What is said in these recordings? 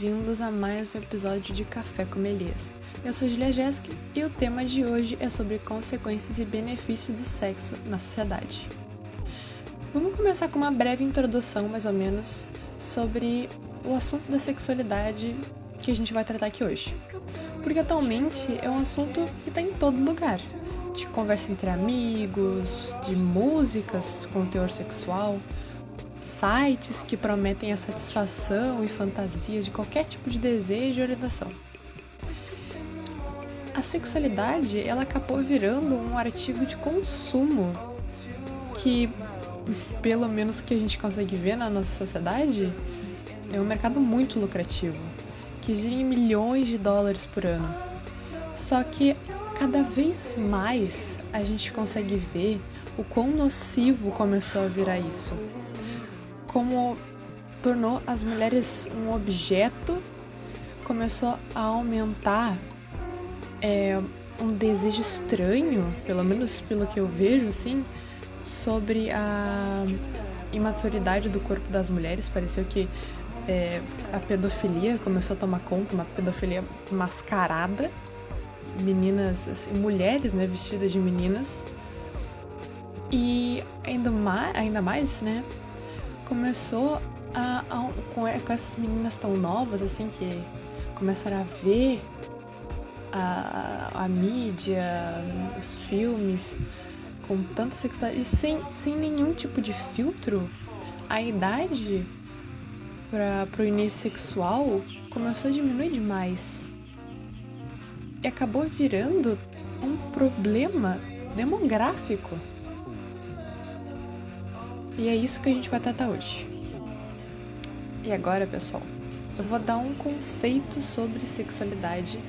bem-vindos a mais um episódio de Café com Elias. Eu sou Julia Jéssica e o tema de hoje é sobre consequências e benefícios do sexo na sociedade. Vamos começar com uma breve introdução, mais ou menos, sobre o assunto da sexualidade que a gente vai tratar aqui hoje. Porque atualmente é um assunto que está em todo lugar. De conversa entre amigos, de músicas com teor sexual, sites que prometem a satisfação e fantasias de qualquer tipo de desejo e orientação. A sexualidade, ela acabou virando um artigo de consumo que, pelo menos que a gente consegue ver na nossa sociedade, é um mercado muito lucrativo, que gira em milhões de dólares por ano. Só que cada vez mais a gente consegue ver o quão nocivo começou a virar isso como tornou as mulheres um objeto, começou a aumentar é, um desejo estranho, pelo menos pelo que eu vejo, assim, sobre a imaturidade do corpo das mulheres. Pareceu que é, a pedofilia começou a tomar conta, uma pedofilia mascarada. Meninas, assim, mulheres, né, vestidas de meninas. E ainda mais, ainda mais, né, começou a, a com, com, essas meninas tão novas, assim, que começaram a ver a, a mídia, os filmes, com tanta sexualidade, sem, sem nenhum tipo de filtro, a idade para o início sexual começou a diminuir demais. E acabou virando um problema demográfico. E é isso que a gente vai tratar hoje. E agora, pessoal, eu vou dar um conceito sobre sexualidade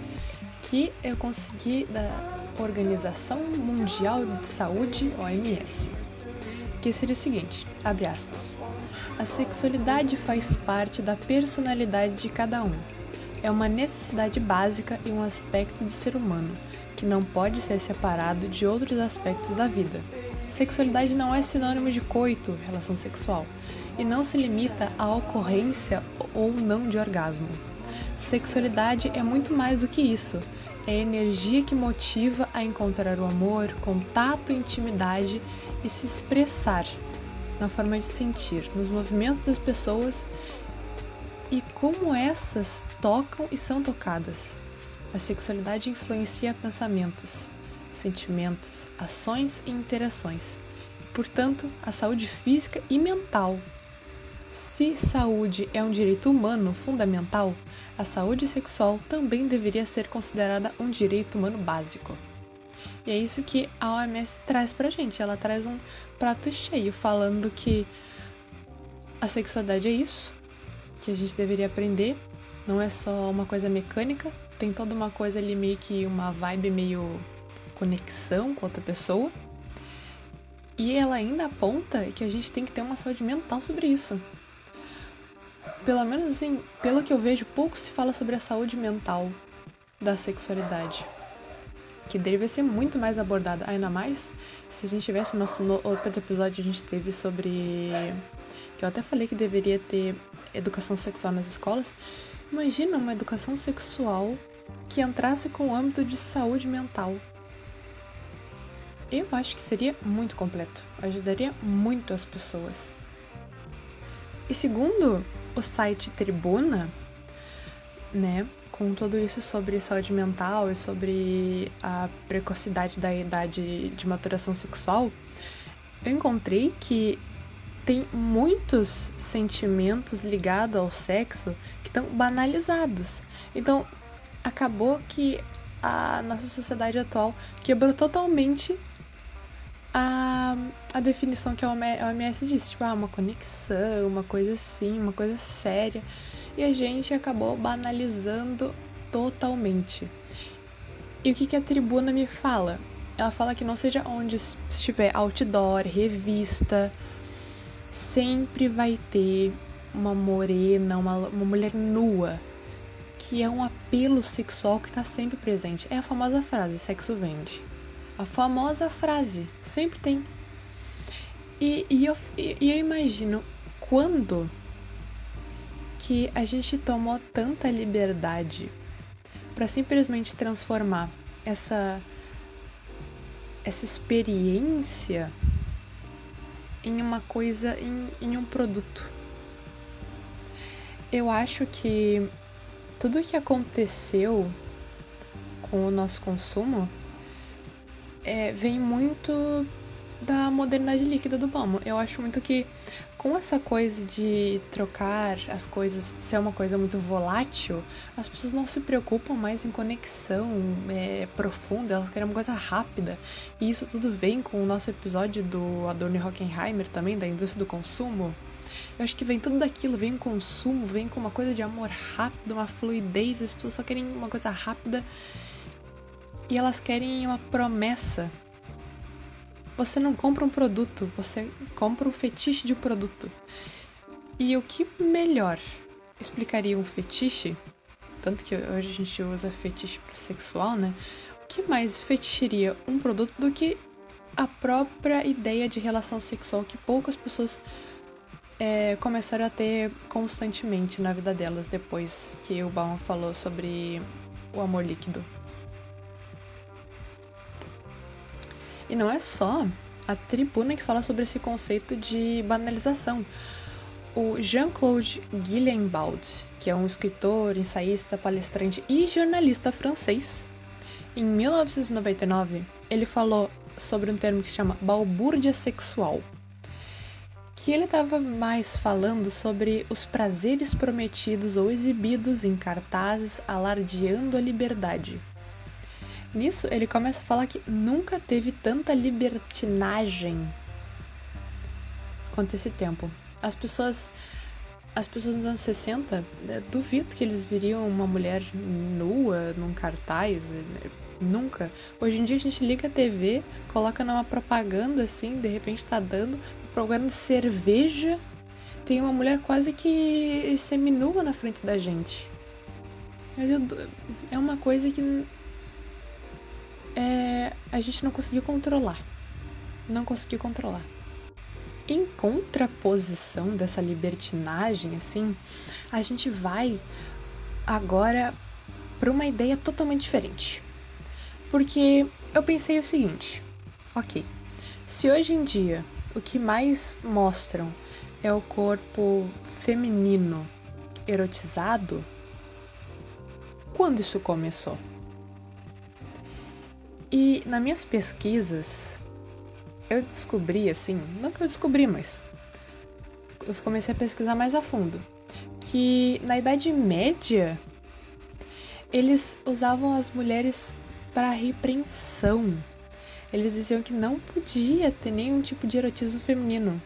que eu consegui da Organização Mundial de Saúde, OMS, que seria o seguinte, abre aspas. A sexualidade faz parte da personalidade de cada um. É uma necessidade básica e um aspecto do ser humano, que não pode ser separado de outros aspectos da vida. Sexualidade não é sinônimo de coito, relação sexual, e não se limita à ocorrência ou não de orgasmo. Sexualidade é muito mais do que isso. É a energia que motiva a encontrar o amor, contato, intimidade e se expressar na forma de sentir, nos movimentos das pessoas e como essas tocam e são tocadas. A sexualidade influencia pensamentos, sentimentos, ações e interações, portanto, a saúde física e mental. Se saúde é um direito humano fundamental, a saúde sexual também deveria ser considerada um direito humano básico. E é isso que a OMS traz pra gente. Ela traz um prato cheio falando que a sexualidade é isso, que a gente deveria aprender, não é só uma coisa mecânica, tem toda uma coisa ali meio que uma vibe meio conexão com outra pessoa. E ela ainda aponta que a gente tem que ter uma saúde mental sobre isso. Pelo menos assim, pelo que eu vejo, pouco se fala sobre a saúde mental da sexualidade. Que deveria ser muito mais abordada, ainda mais se a gente tivesse nosso no outro episódio a gente teve sobre que eu até falei que deveria ter educação sexual nas escolas. Imagina uma educação sexual que entrasse com o âmbito de saúde mental. Eu acho que seria muito completo, ajudaria muito as pessoas. E segundo o site Tribuna, né, com tudo isso sobre saúde mental e sobre a precocidade da idade de maturação sexual, eu encontrei que tem muitos sentimentos ligados ao sexo que estão banalizados. Então, acabou que a nossa sociedade atual quebrou totalmente a, a definição que a OMS disse, tipo, ah, uma conexão, uma coisa assim, uma coisa séria. E a gente acabou banalizando totalmente. E o que, que a tribuna me fala? Ela fala que não seja onde estiver outdoor, revista, sempre vai ter uma morena, uma, uma mulher nua, que é um apelo sexual que está sempre presente. É a famosa frase: sexo vende. A famosa frase, sempre tem. E, e, eu, e eu imagino quando que a gente tomou tanta liberdade para simplesmente transformar essa essa experiência em uma coisa, em, em um produto. Eu acho que tudo que aconteceu com o nosso consumo é, vem muito da modernidade líquida do Bauman. Eu acho muito que com essa coisa de trocar as coisas, ser uma coisa muito volátil, as pessoas não se preocupam mais em conexão é, profunda, elas querem uma coisa rápida. E isso tudo vem com o nosso episódio do Adorno Hockenheimer também, da indústria do consumo. Eu acho que vem tudo daquilo, vem o consumo, vem com uma coisa de amor rápido, uma fluidez, as pessoas só querem uma coisa rápida e elas querem uma promessa você não compra um produto, você compra um fetiche de um produto. E o que melhor explicaria um fetiche? Tanto que hoje a gente usa fetiche para sexual, né? O que mais feticheria um produto do que a própria ideia de relação sexual que poucas pessoas é, começaram a ter constantemente na vida delas depois que o Bauman falou sobre o amor líquido. E não é só a tribuna que fala sobre esse conceito de banalização. O Jean-Claude Guillembaud, que é um escritor, ensaísta, palestrante e jornalista francês, em 1999 ele falou sobre um termo que se chama balbúrdia sexual, que ele estava mais falando sobre os prazeres prometidos ou exibidos em cartazes alardeando a liberdade. Nisso, ele começa a falar que nunca teve tanta libertinagem quanto esse tempo. As pessoas as pessoas nos anos 60, né, duvido que eles viriam uma mulher nua num cartaz, né, nunca. Hoje em dia a gente liga a TV, coloca numa propaganda assim, de repente tá dando propaganda de cerveja, tem uma mulher quase que seminua na frente da gente. Mas eu, é uma coisa que é, a gente não conseguiu controlar. Não conseguiu controlar. Em contraposição dessa libertinagem, assim, a gente vai agora para uma ideia totalmente diferente. Porque eu pensei o seguinte: ok, se hoje em dia o que mais mostram é o corpo feminino erotizado, quando isso começou? E nas minhas pesquisas, eu descobri assim, não que eu descobri, mas eu comecei a pesquisar mais a fundo, que na Idade Média eles usavam as mulheres para repreensão. Eles diziam que não podia ter nenhum tipo de erotismo feminino.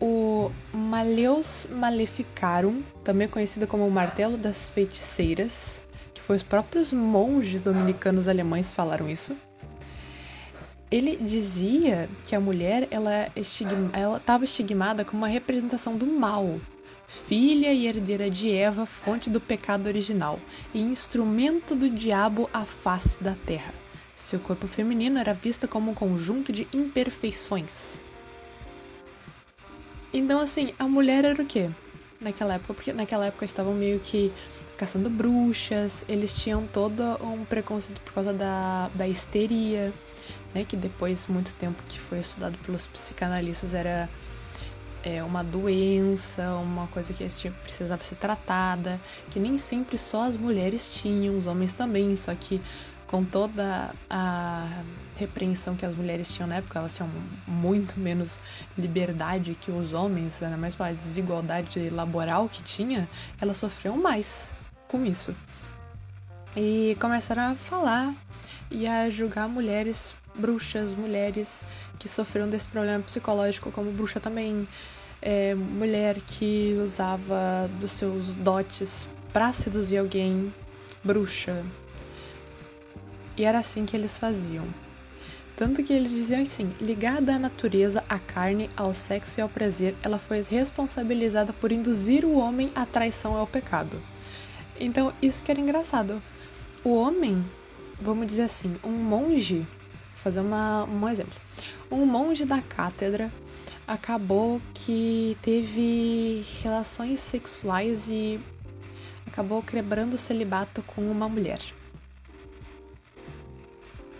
O Maleus Maleficarum, também conhecido como o Martelo das Feiticeiras, foi os próprios monges dominicanos alemães falaram isso. Ele dizia que a mulher ela estava estigmada como uma representação do mal, filha e herdeira de Eva, fonte do pecado original, e instrumento do diabo à face da terra. Seu corpo feminino era visto como um conjunto de imperfeições. Então, assim, a mulher era o quê? Naquela época, porque naquela época estavam meio que caçando bruxas, eles tinham todo um preconceito por causa da, da histeria, né? Que depois, muito tempo que foi estudado pelos psicanalistas, era é, uma doença, uma coisa que precisava ser tratada, que nem sempre só as mulheres tinham, os homens também, só que com toda a repreensão que as mulheres tinham na época, elas tinham muito menos liberdade que os homens, ainda mais pela desigualdade laboral que tinha, elas sofriam mais com isso. E começaram a falar e a julgar mulheres bruxas, mulheres que sofreram desse problema psicológico, como bruxa também, é, mulher que usava dos seus dotes para seduzir alguém, bruxa. E era assim que eles faziam. Tanto que eles diziam assim: ligada à natureza, à carne, ao sexo e ao prazer, ela foi responsabilizada por induzir o homem à traição e ao pecado. Então, isso que era engraçado. O homem, vamos dizer assim, um monge, vou fazer uma, um exemplo. Um monge da cátedra acabou que teve relações sexuais e acabou quebrando o celibato com uma mulher.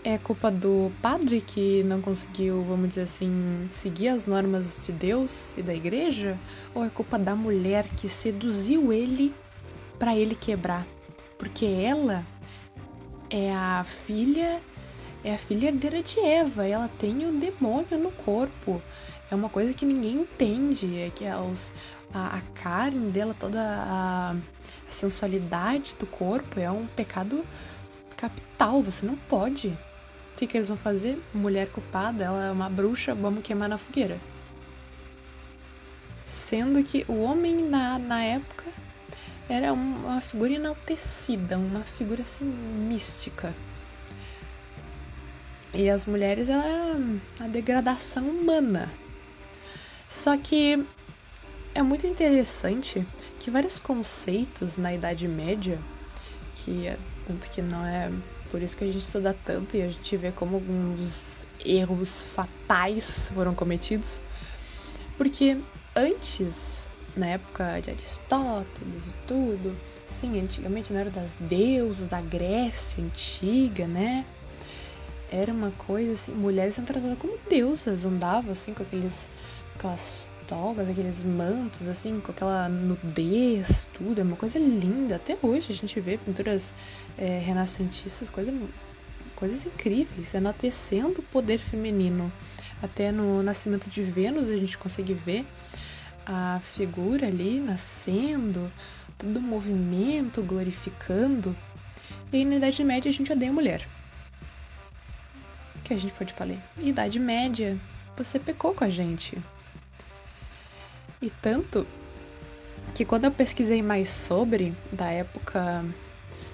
É culpa do padre que não conseguiu, vamos dizer assim, seguir as normas de Deus e da igreja? Ou é culpa da mulher que seduziu ele para ele quebrar? Porque ela é a filha é a filha herdeira de Eva, ela tem o demônio no corpo. É uma coisa que ninguém entende, é que os, a, a carne dela, toda a, a sensualidade do corpo é um pecado capital, você não pode. O que, que eles vão fazer? Mulher culpada, ela é uma bruxa, vamos queimar na fogueira. Sendo que o homem na, na época era uma figura enaltecida, uma figura assim mística. E as mulheres era a degradação humana. Só que é muito interessante que vários conceitos na Idade Média, que é, tanto que não é por isso que a gente estuda tanto e a gente vê como alguns erros fatais foram cometidos. Porque antes, na época de Aristóteles e tudo, sim, antigamente na era das deusas, da Grécia antiga, né? Era uma coisa assim, mulheres eram tratadas como deusas, andavam assim com aqueles aquelas togas, aqueles mantos, assim, com aquela nudez, tudo. É uma coisa linda. Até hoje a gente vê pinturas é, renascentistas, coisa, coisas incríveis, enaltecendo o poder feminino. Até no nascimento de Vênus a gente consegue ver a figura ali nascendo, todo o movimento glorificando. E na Idade Média a gente odeia mulher. O que a gente pode falar? Idade Média, você pecou com a gente. E tanto que quando eu pesquisei mais sobre, da época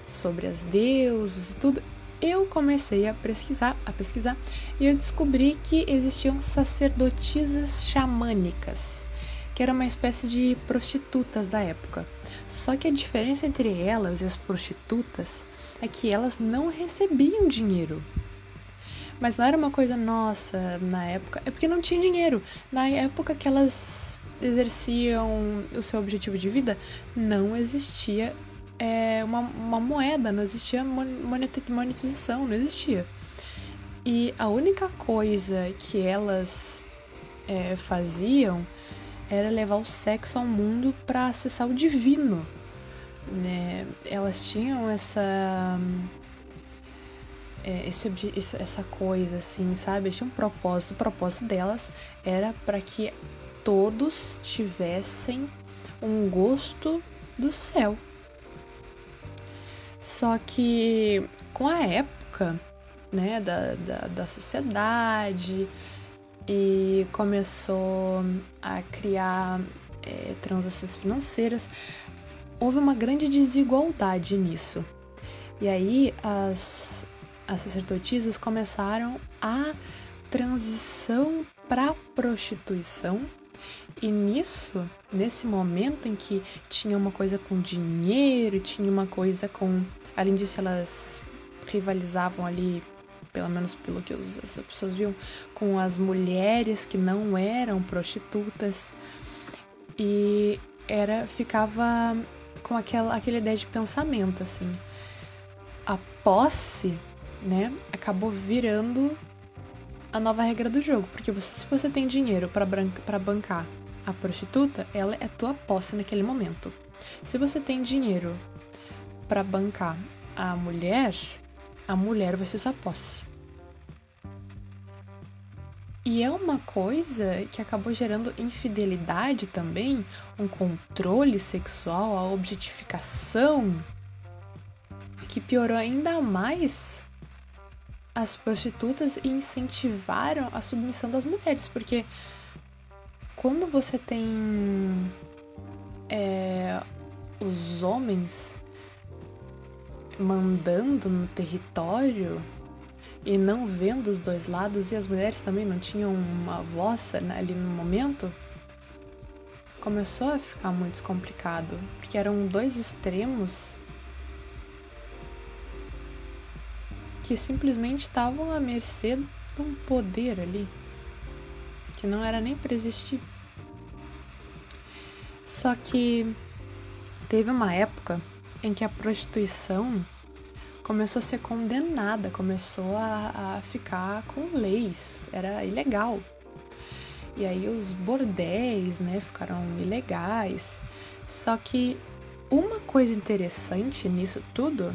sobre as deusas e tudo, eu comecei a pesquisar, a pesquisar e eu descobri que existiam sacerdotisas xamânicas, que era uma espécie de prostitutas da época. Só que a diferença entre elas e as prostitutas é que elas não recebiam dinheiro. Mas não era uma coisa nossa na época, é porque não tinha dinheiro. Na época que elas exerciam o seu objetivo de vida, não existia é, uma, uma moeda, não existia monetização, não existia. E a única coisa que elas é, faziam era levar o sexo ao mundo para acessar o divino. Né? Elas tinham essa é, esse, essa coisa assim, sabe? Tinha um propósito. O propósito delas era para que todos tivessem um gosto do céu. Só que com a época né, da, da, da sociedade e começou a criar é, transações financeiras, houve uma grande desigualdade nisso. E aí as, as sacerdotisas começaram a transição para prostituição e nisso, nesse momento em que tinha uma coisa com dinheiro, tinha uma coisa com. Além disso, elas rivalizavam ali, pelo menos pelo que as pessoas viam, com as mulheres que não eram prostitutas. E era ficava com aquela, aquela ideia de pensamento, assim. A posse, né, acabou virando a nova regra do jogo, porque você, se você tem dinheiro para bancar a prostituta, ela é tua posse naquele momento. Se você tem dinheiro para bancar a mulher, a mulher vai ser sua posse. E é uma coisa que acabou gerando infidelidade também, um controle sexual, a objetificação, que piorou ainda mais as prostitutas e incentivaram a submissão das mulheres, porque quando você tem é, os homens mandando no território e não vendo os dois lados, e as mulheres também não tinham uma voz né, ali no momento, começou a ficar muito complicado, porque eram dois extremos que simplesmente estavam à mercê de um poder ali que não era nem para existir. Só que teve uma época em que a prostituição começou a ser condenada, começou a, a ficar com leis, era ilegal. E aí os bordéis, né, ficaram ilegais. Só que uma coisa interessante nisso tudo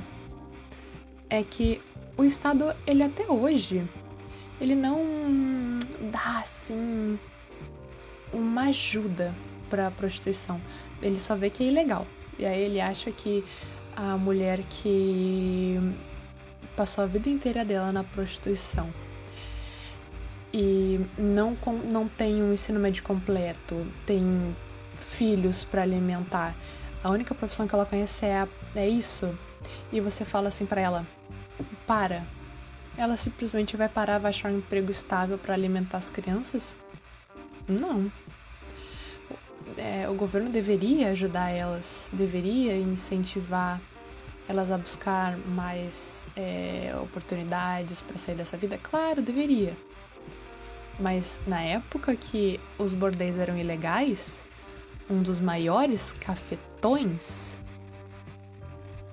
é que o Estado, ele até hoje, ele não dá assim uma ajuda para a prostituição. Ele só vê que é ilegal. E aí ele acha que a mulher que passou a vida inteira dela na prostituição e não, não tem um ensino médio completo, tem filhos para alimentar, a única profissão que ela conhece é, a, é isso, e você fala assim para ela: para. Ela simplesmente vai parar, vai achar um emprego estável para alimentar as crianças? Não é, o governo deveria ajudar elas, deveria incentivar elas a buscar mais é, oportunidades para sair dessa vida? Claro, deveria. Mas na época que os bordéis eram ilegais, um dos maiores cafetões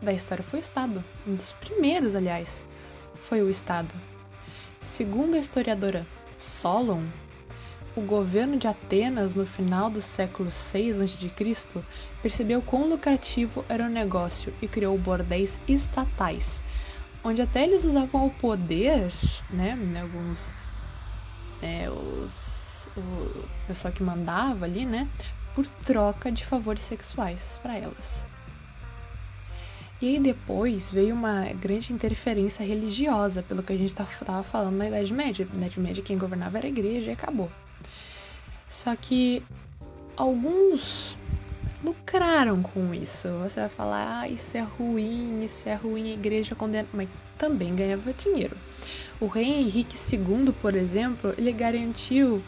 da história foi o Estado. Um dos primeiros, aliás, foi o Estado. Segundo a historiadora Solon, o governo de Atenas, no final do século 6 a.C., percebeu quão lucrativo era o negócio e criou bordéis estatais, onde até eles usavam o poder, né, alguns, é, os, o pessoal que mandava ali, né, por troca de favores sexuais para elas. E aí depois veio uma grande interferência religiosa, pelo que a gente estava falando na Idade Média. Na Idade Média quem governava era a igreja e acabou. Só que alguns lucraram com isso. Você vai falar, ah, isso é ruim, isso é ruim, a igreja condena. Mas também ganhava dinheiro. O rei Henrique II, por exemplo, ele garantiu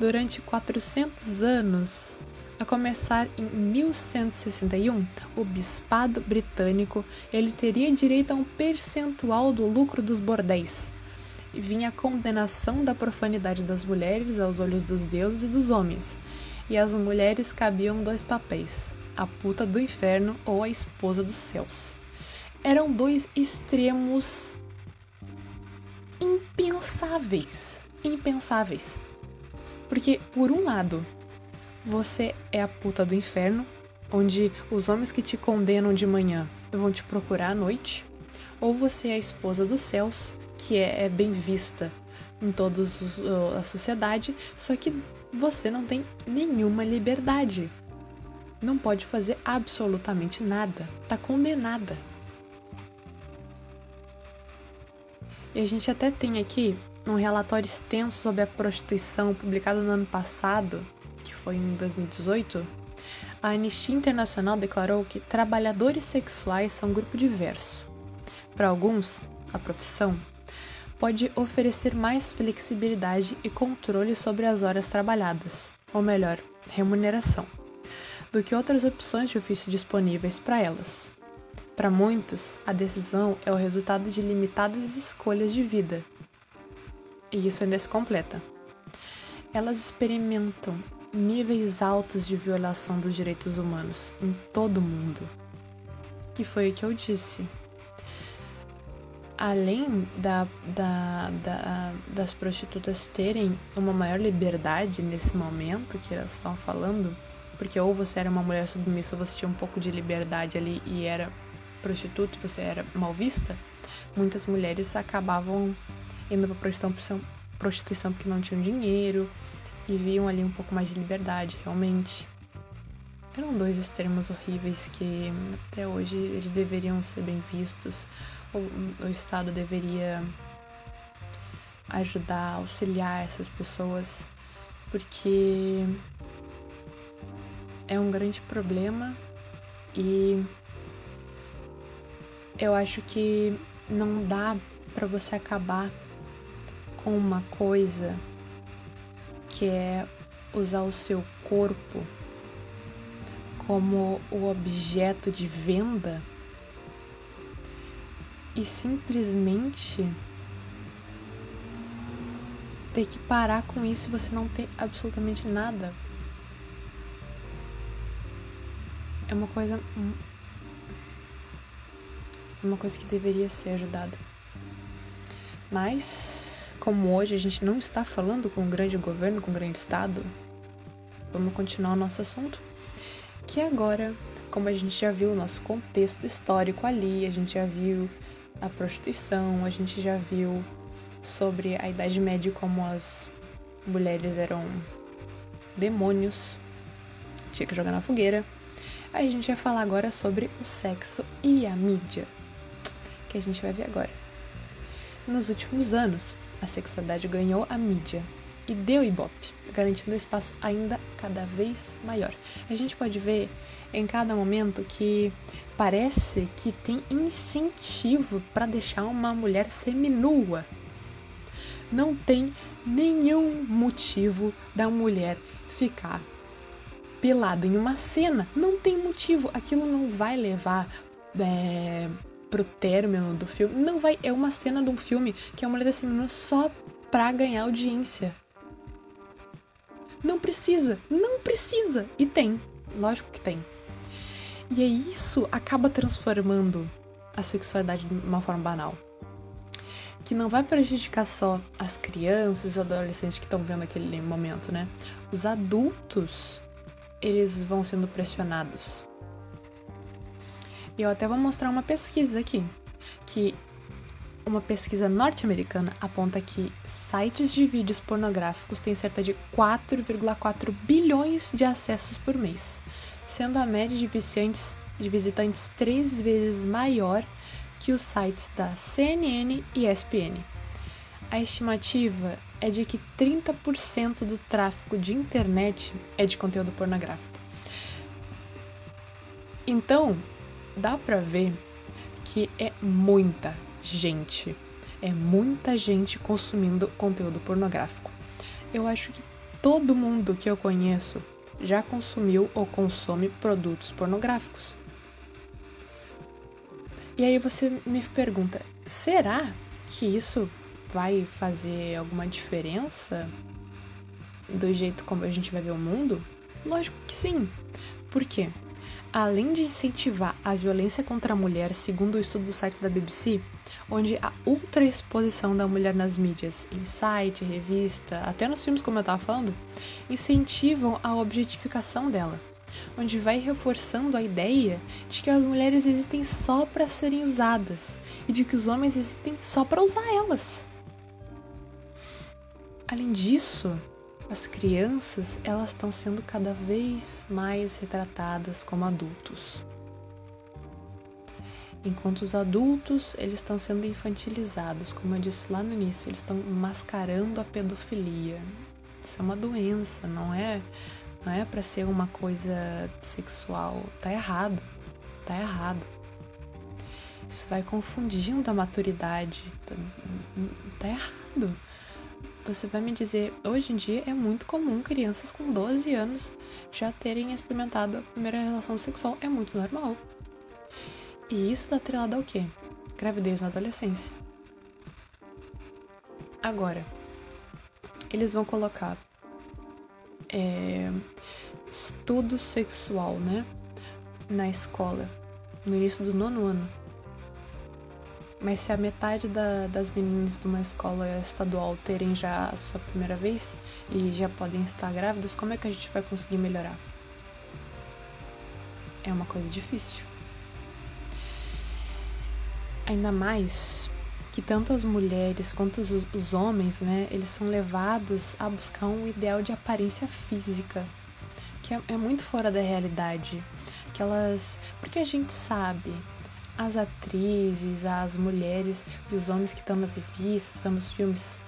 durante 400 anos, a começar em 1161, o bispado britânico ele teria direito a um percentual do lucro dos bordéis vinha a condenação da profanidade das mulheres aos olhos dos deuses e dos homens, e às mulheres cabiam dois papéis: a puta do inferno ou a esposa dos céus. Eram dois extremos impensáveis. Impensáveis. Porque, por um lado, você é a puta do inferno, onde os homens que te condenam de manhã vão te procurar à noite, ou você é a esposa dos céus, que é, é bem vista em toda a sociedade, só que você não tem nenhuma liberdade. Não pode fazer absolutamente nada. Tá condenada. E a gente até tem aqui um relatório extenso sobre a prostituição publicado no ano passado, que foi em 2018. A Anistia Internacional declarou que trabalhadores sexuais são um grupo diverso. Para alguns, a profissão pode oferecer mais flexibilidade e controle sobre as horas trabalhadas, ou melhor, remuneração, do que outras opções de ofício disponíveis para elas. Para muitos, a decisão é o resultado de limitadas escolhas de vida. E isso ainda se completa. Elas experimentam níveis altos de violação dos direitos humanos em todo o mundo. Que foi o que eu disse além da, da, da, das prostitutas terem uma maior liberdade nesse momento que elas estão falando, porque ou você era uma mulher submissa, você tinha um pouco de liberdade ali e era prostituta, você era mal vista, muitas mulheres acabavam indo para prostituição, prostituição porque não tinham dinheiro e viam ali um pouco mais de liberdade, realmente. Eram dois extremos horríveis que até hoje eles deveriam ser bem vistos o, o Estado deveria ajudar, auxiliar essas pessoas, porque é um grande problema e eu acho que não dá para você acabar com uma coisa que é usar o seu corpo como o objeto de venda e simplesmente ter que parar com isso e você não ter absolutamente nada. É uma coisa. É uma coisa que deveria ser ajudada. Mas, como hoje a gente não está falando com o grande governo, com o grande Estado, vamos continuar o nosso assunto. Que agora, como a gente já viu o nosso contexto histórico ali, a gente já viu a prostituição, a gente já viu sobre a Idade Média como as mulheres eram demônios, tinha que jogar na fogueira. A gente vai falar agora sobre o sexo e a mídia, que a gente vai ver agora. Nos últimos anos, a sexualidade ganhou a mídia e deu ibope, garantindo um espaço ainda cada vez maior. A gente pode ver em cada momento que parece que tem incentivo para deixar uma mulher seminua. Não tem nenhum motivo da mulher ficar pelada em uma cena. Não tem motivo. Aquilo não vai levar é, pro término do filme. Não vai. É uma cena de um filme que a mulher tá se só pra ganhar audiência. Não precisa, não precisa. E tem, lógico que tem. E aí isso acaba transformando a sexualidade de uma forma banal. Que não vai prejudicar só as crianças e adolescentes que estão vendo aquele momento, né? Os adultos, eles vão sendo pressionados e eu até vou mostrar uma pesquisa aqui, que uma pesquisa norte-americana aponta que sites de vídeos pornográficos têm cerca de 4,4 bilhões de acessos por mês, sendo a média de, de visitantes três vezes maior que os sites da CNN e ESPN. A estimativa é de que 30% do tráfego de internet é de conteúdo pornográfico. Então, dá para ver que é muita gente, é muita gente consumindo conteúdo pornográfico. Eu acho que todo mundo que eu conheço já consumiu ou consome produtos pornográficos. E aí você me pergunta: será que isso vai fazer alguma diferença do jeito como a gente vai ver o mundo? Lógico que sim. Por quê? Além de incentivar a violência contra a mulher, segundo o estudo do site da BBC, onde a ultraexposição da mulher nas mídias, em site, revista, até nos filmes como eu estava falando, incentivam a objetificação dela, onde vai reforçando a ideia de que as mulheres existem só para serem usadas e de que os homens existem só para usar elas. Além disso, as crianças elas estão sendo cada vez mais retratadas como adultos. Enquanto os adultos eles estão sendo infantilizados, como eu disse lá no início, eles estão mascarando a pedofilia. Isso é uma doença, não é, não é para ser uma coisa sexual. Tá errado. Tá errado. Isso vai confundindo a maturidade. Tá, tá errado. Você vai me dizer, hoje em dia é muito comum crianças com 12 anos já terem experimentado a primeira relação sexual. É muito normal. E isso tá atrelado ao quê? Gravidez na adolescência. Agora, eles vão colocar é, estudo sexual, né? Na escola, no início do nono ano. Mas se a metade da, das meninas de uma escola estadual terem já a sua primeira vez e já podem estar grávidas, como é que a gente vai conseguir melhorar? É uma coisa difícil. Ainda mais que tanto as mulheres quanto os, os homens, né, eles são levados a buscar um ideal de aparência física, que é, é muito fora da realidade. Que elas, porque a gente sabe as atrizes, as mulheres e os homens que estão nas revistas, estão nos filmes,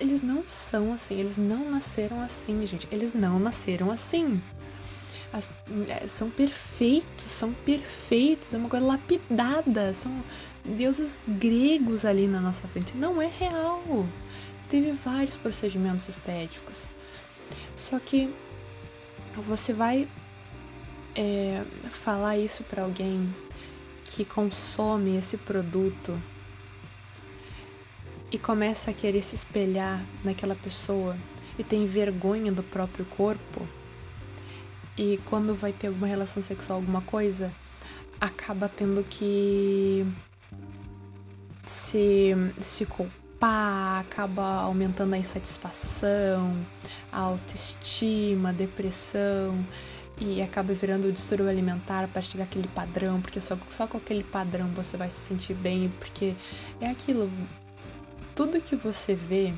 eles não são assim, eles não nasceram assim, gente. Eles não nasceram assim. As são perfeitos, são perfeitos, é uma coisa lapidada, são deuses gregos ali na nossa frente. Não é real. Teve vários procedimentos estéticos. Só que você vai é, falar isso para alguém que consome esse produto e começa a querer se espelhar naquela pessoa e tem vergonha do próprio corpo, e quando vai ter alguma relação sexual, alguma coisa, acaba tendo que se, se culpar, acaba aumentando a insatisfação, a autoestima, a depressão e acaba virando o distúrbio alimentar para chegar aquele padrão, porque só, só com aquele padrão você vai se sentir bem, porque é aquilo, tudo que você vê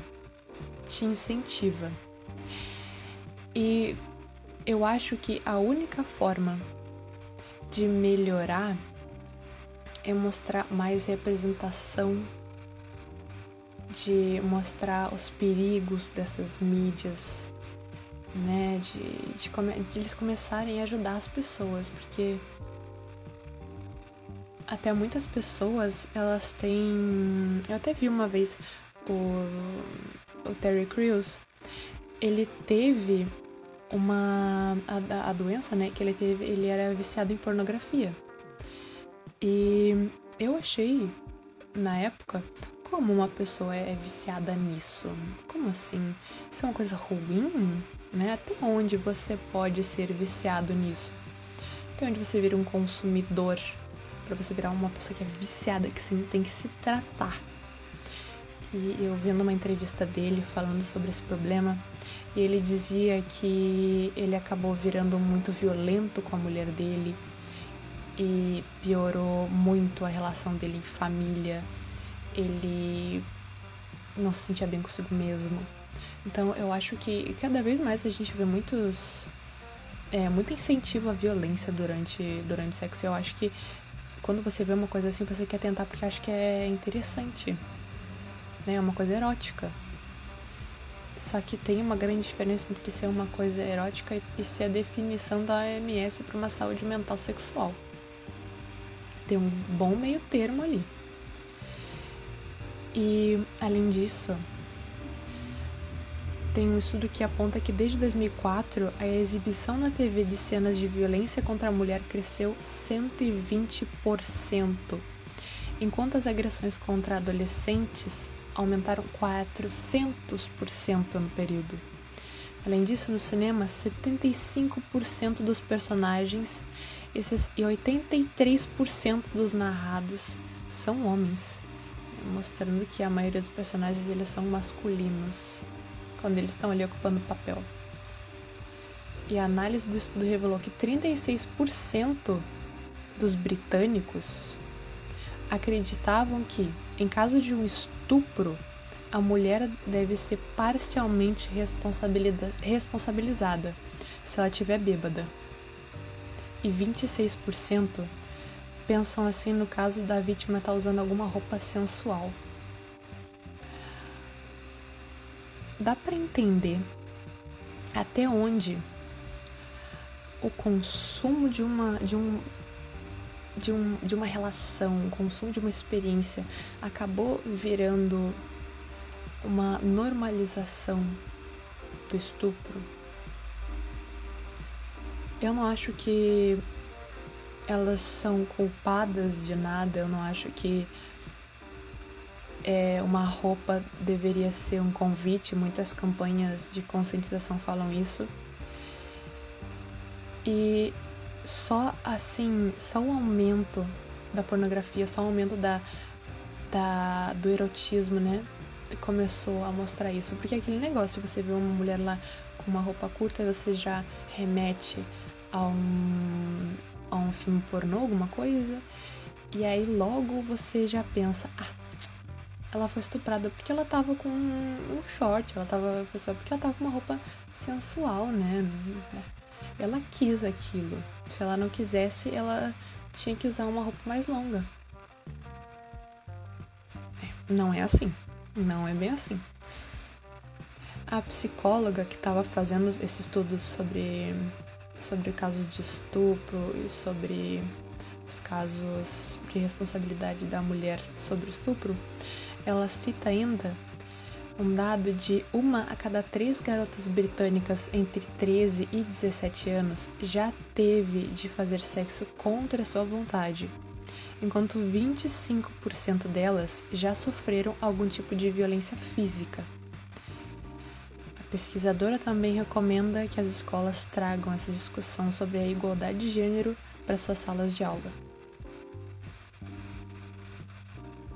te incentiva. E eu acho que a única forma de melhorar é mostrar mais representação, de mostrar os perigos dessas mídias, né? De, de, come, de eles começarem a ajudar as pessoas, porque até muitas pessoas elas têm. Eu até vi uma vez o, o Terry Crews, ele teve uma a, a doença, né, que ele teve, ele era viciado em pornografia. E eu achei na época como uma pessoa é viciada nisso? Como assim? Isso é uma coisa ruim? Né? Até onde você pode ser viciado nisso? Até onde você vira um consumidor? Para você virar uma pessoa que é viciada, que sim, tem que se tratar. E eu vendo uma entrevista dele falando sobre esse problema, ele dizia que ele acabou virando muito violento com a mulher dele e piorou muito a relação dele em família. Ele não se sentia bem consigo mesmo. Então eu acho que cada vez mais a gente vê muitos. É, muito incentivo à violência durante, durante o sexo. Eu acho que quando você vê uma coisa assim, você quer tentar porque acha que é interessante. Né? É uma coisa erótica. Só que tem uma grande diferença entre ser uma coisa erótica e ser a definição da OMS para uma saúde mental sexual. Tem um bom meio termo ali. E além disso, tem um estudo que aponta que desde 2004 a exibição na TV de cenas de violência contra a mulher cresceu 120%, enquanto as agressões contra adolescentes aumentaram 400% no período. Além disso, no cinema, 75% dos personagens e 83% dos narrados são homens, mostrando que a maioria dos personagens eles são masculinos quando eles estão ali ocupando o papel. E a análise do estudo revelou que 36% dos britânicos acreditavam que, em caso de um estupro, a mulher deve ser parcialmente responsabilizada se ela estiver bêbada. E 26% pensam assim no caso da vítima estar tá usando alguma roupa sensual. Dá para entender até onde o consumo de uma de um de, um, de uma relação, o consumo de uma experiência acabou virando uma normalização do estupro. Eu não acho que elas são culpadas de nada, eu não acho que é, uma roupa deveria ser um convite, muitas campanhas de conscientização falam isso. E só assim, só o aumento da pornografia, só o aumento da, da, do erotismo, né? Começou a mostrar isso. Porque aquele negócio você ver uma mulher lá com uma roupa curta, você já remete a um, a um filme pornô, alguma coisa. E aí logo você já pensa, ah, ela foi estuprada porque ela tava com um short, ela tava foi só porque ela tava com uma roupa sensual, né? Ela quis aquilo. Se ela não quisesse, ela tinha que usar uma roupa mais longa. É, não é assim. Não é bem assim. A psicóloga que estava fazendo esse estudo sobre, sobre casos de estupro e sobre os casos de responsabilidade da mulher sobre o estupro, ela cita ainda um dado de uma a cada três garotas britânicas entre 13 e 17 anos já teve de fazer sexo contra sua vontade. enquanto 25% delas já sofreram algum tipo de violência física. A pesquisadora também recomenda que as escolas tragam essa discussão sobre a igualdade de gênero para suas salas de aula.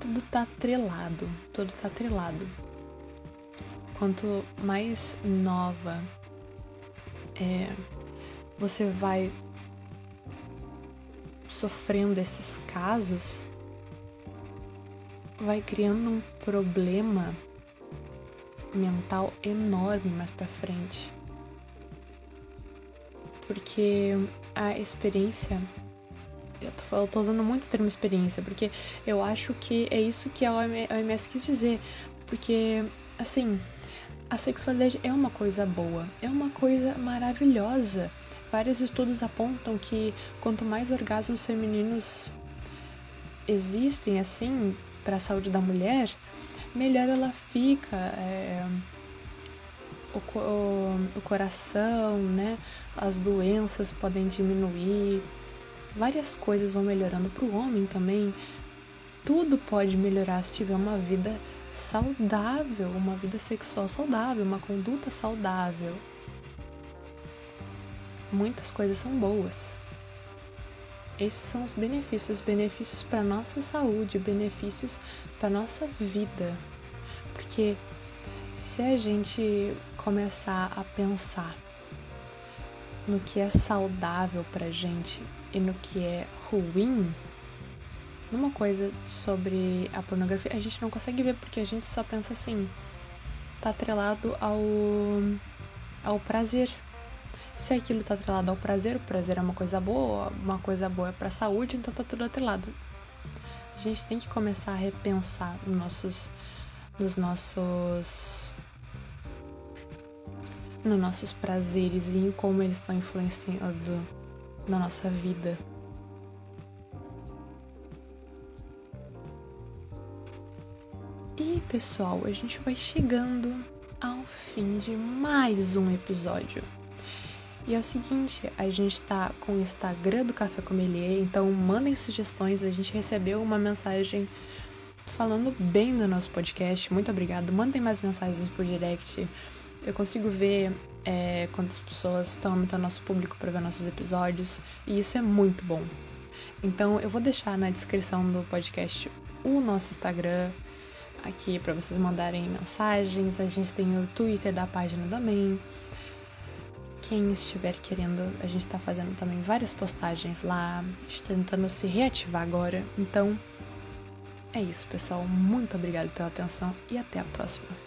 Tudo está atrelado, tudo está atrelado. Quanto mais nova é, você vai sofrendo esses casos, vai criando um problema mental enorme mais para frente. Porque a experiência eu tô, eu tô, usando muito o termo experiência, porque eu acho que é isso que a OMS quis dizer. Porque, assim, a sexualidade é uma coisa boa, é uma coisa maravilhosa. Vários estudos apontam que quanto mais orgasmos femininos existem assim para a saúde da mulher, melhor ela fica. É, o, o, o coração, né? As doenças podem diminuir, várias coisas vão melhorando para o homem também. Tudo pode melhorar se tiver uma vida saudável, uma vida sexual saudável, uma conduta saudável muitas coisas são boas. Esses são os benefícios, benefícios para nossa saúde, benefícios para nossa vida. Porque se a gente começar a pensar no que é saudável pra gente e no que é ruim, numa coisa sobre a pornografia, a gente não consegue ver porque a gente só pensa assim, tá atrelado ao ao prazer, se aquilo está atrelado ao prazer, o prazer é uma coisa boa, uma coisa boa é para a saúde, então tá tudo atrelado. A gente tem que começar a repensar nos nossos, nos nossos, nos nossos prazeres e em como eles estão influenciando na nossa vida. Pessoal, a gente vai chegando ao fim de mais um episódio. E é o seguinte, a gente tá com o Instagram do Café Comelier, então mandem sugestões. A gente recebeu uma mensagem falando bem do nosso podcast. Muito obrigado. Mandem mais mensagens por direct. Eu consigo ver é, quantas pessoas estão aumentando nosso público para ver nossos episódios. E isso é muito bom. Então eu vou deixar na descrição do podcast o nosso Instagram aqui para vocês mandarem mensagens. A gente tem o Twitter da página também quem estiver querendo, a gente está fazendo também várias postagens lá, tentando se reativar agora. Então, é isso, pessoal. Muito obrigado pela atenção e até a próxima.